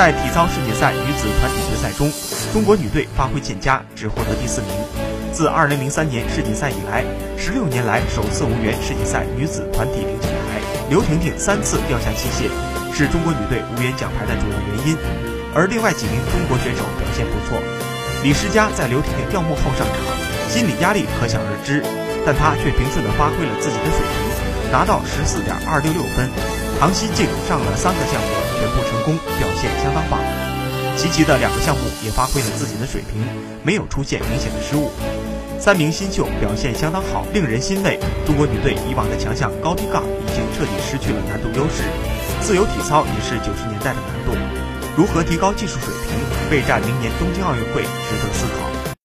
在体操世锦赛女子团体决赛中，中国女队发挥欠佳，只获得第四名。自2003年世锦赛以来，16年来首次无缘世锦赛女子团体领奖台。刘婷婷三次掉下器械，是中国女队无缘奖牌的主要原因。而另外几名中国选手表现不错。李诗佳在刘婷婷掉幕后上场，心理压力可想而知，但她却平顺地发挥了自己的水平，拿到14.266分。唐熙静上了三个项目全部成功，表现相当棒。齐齐的两个项目也发挥了自己的水平，没有出现明显的失误。三名新秀表现相当好，令人欣慰。中国女队以往的强项高低杠已经彻底失去了难度优势，自由体操也是九十年代的难度。如何提高技术水平，备战明年东京奥运会，值得思考。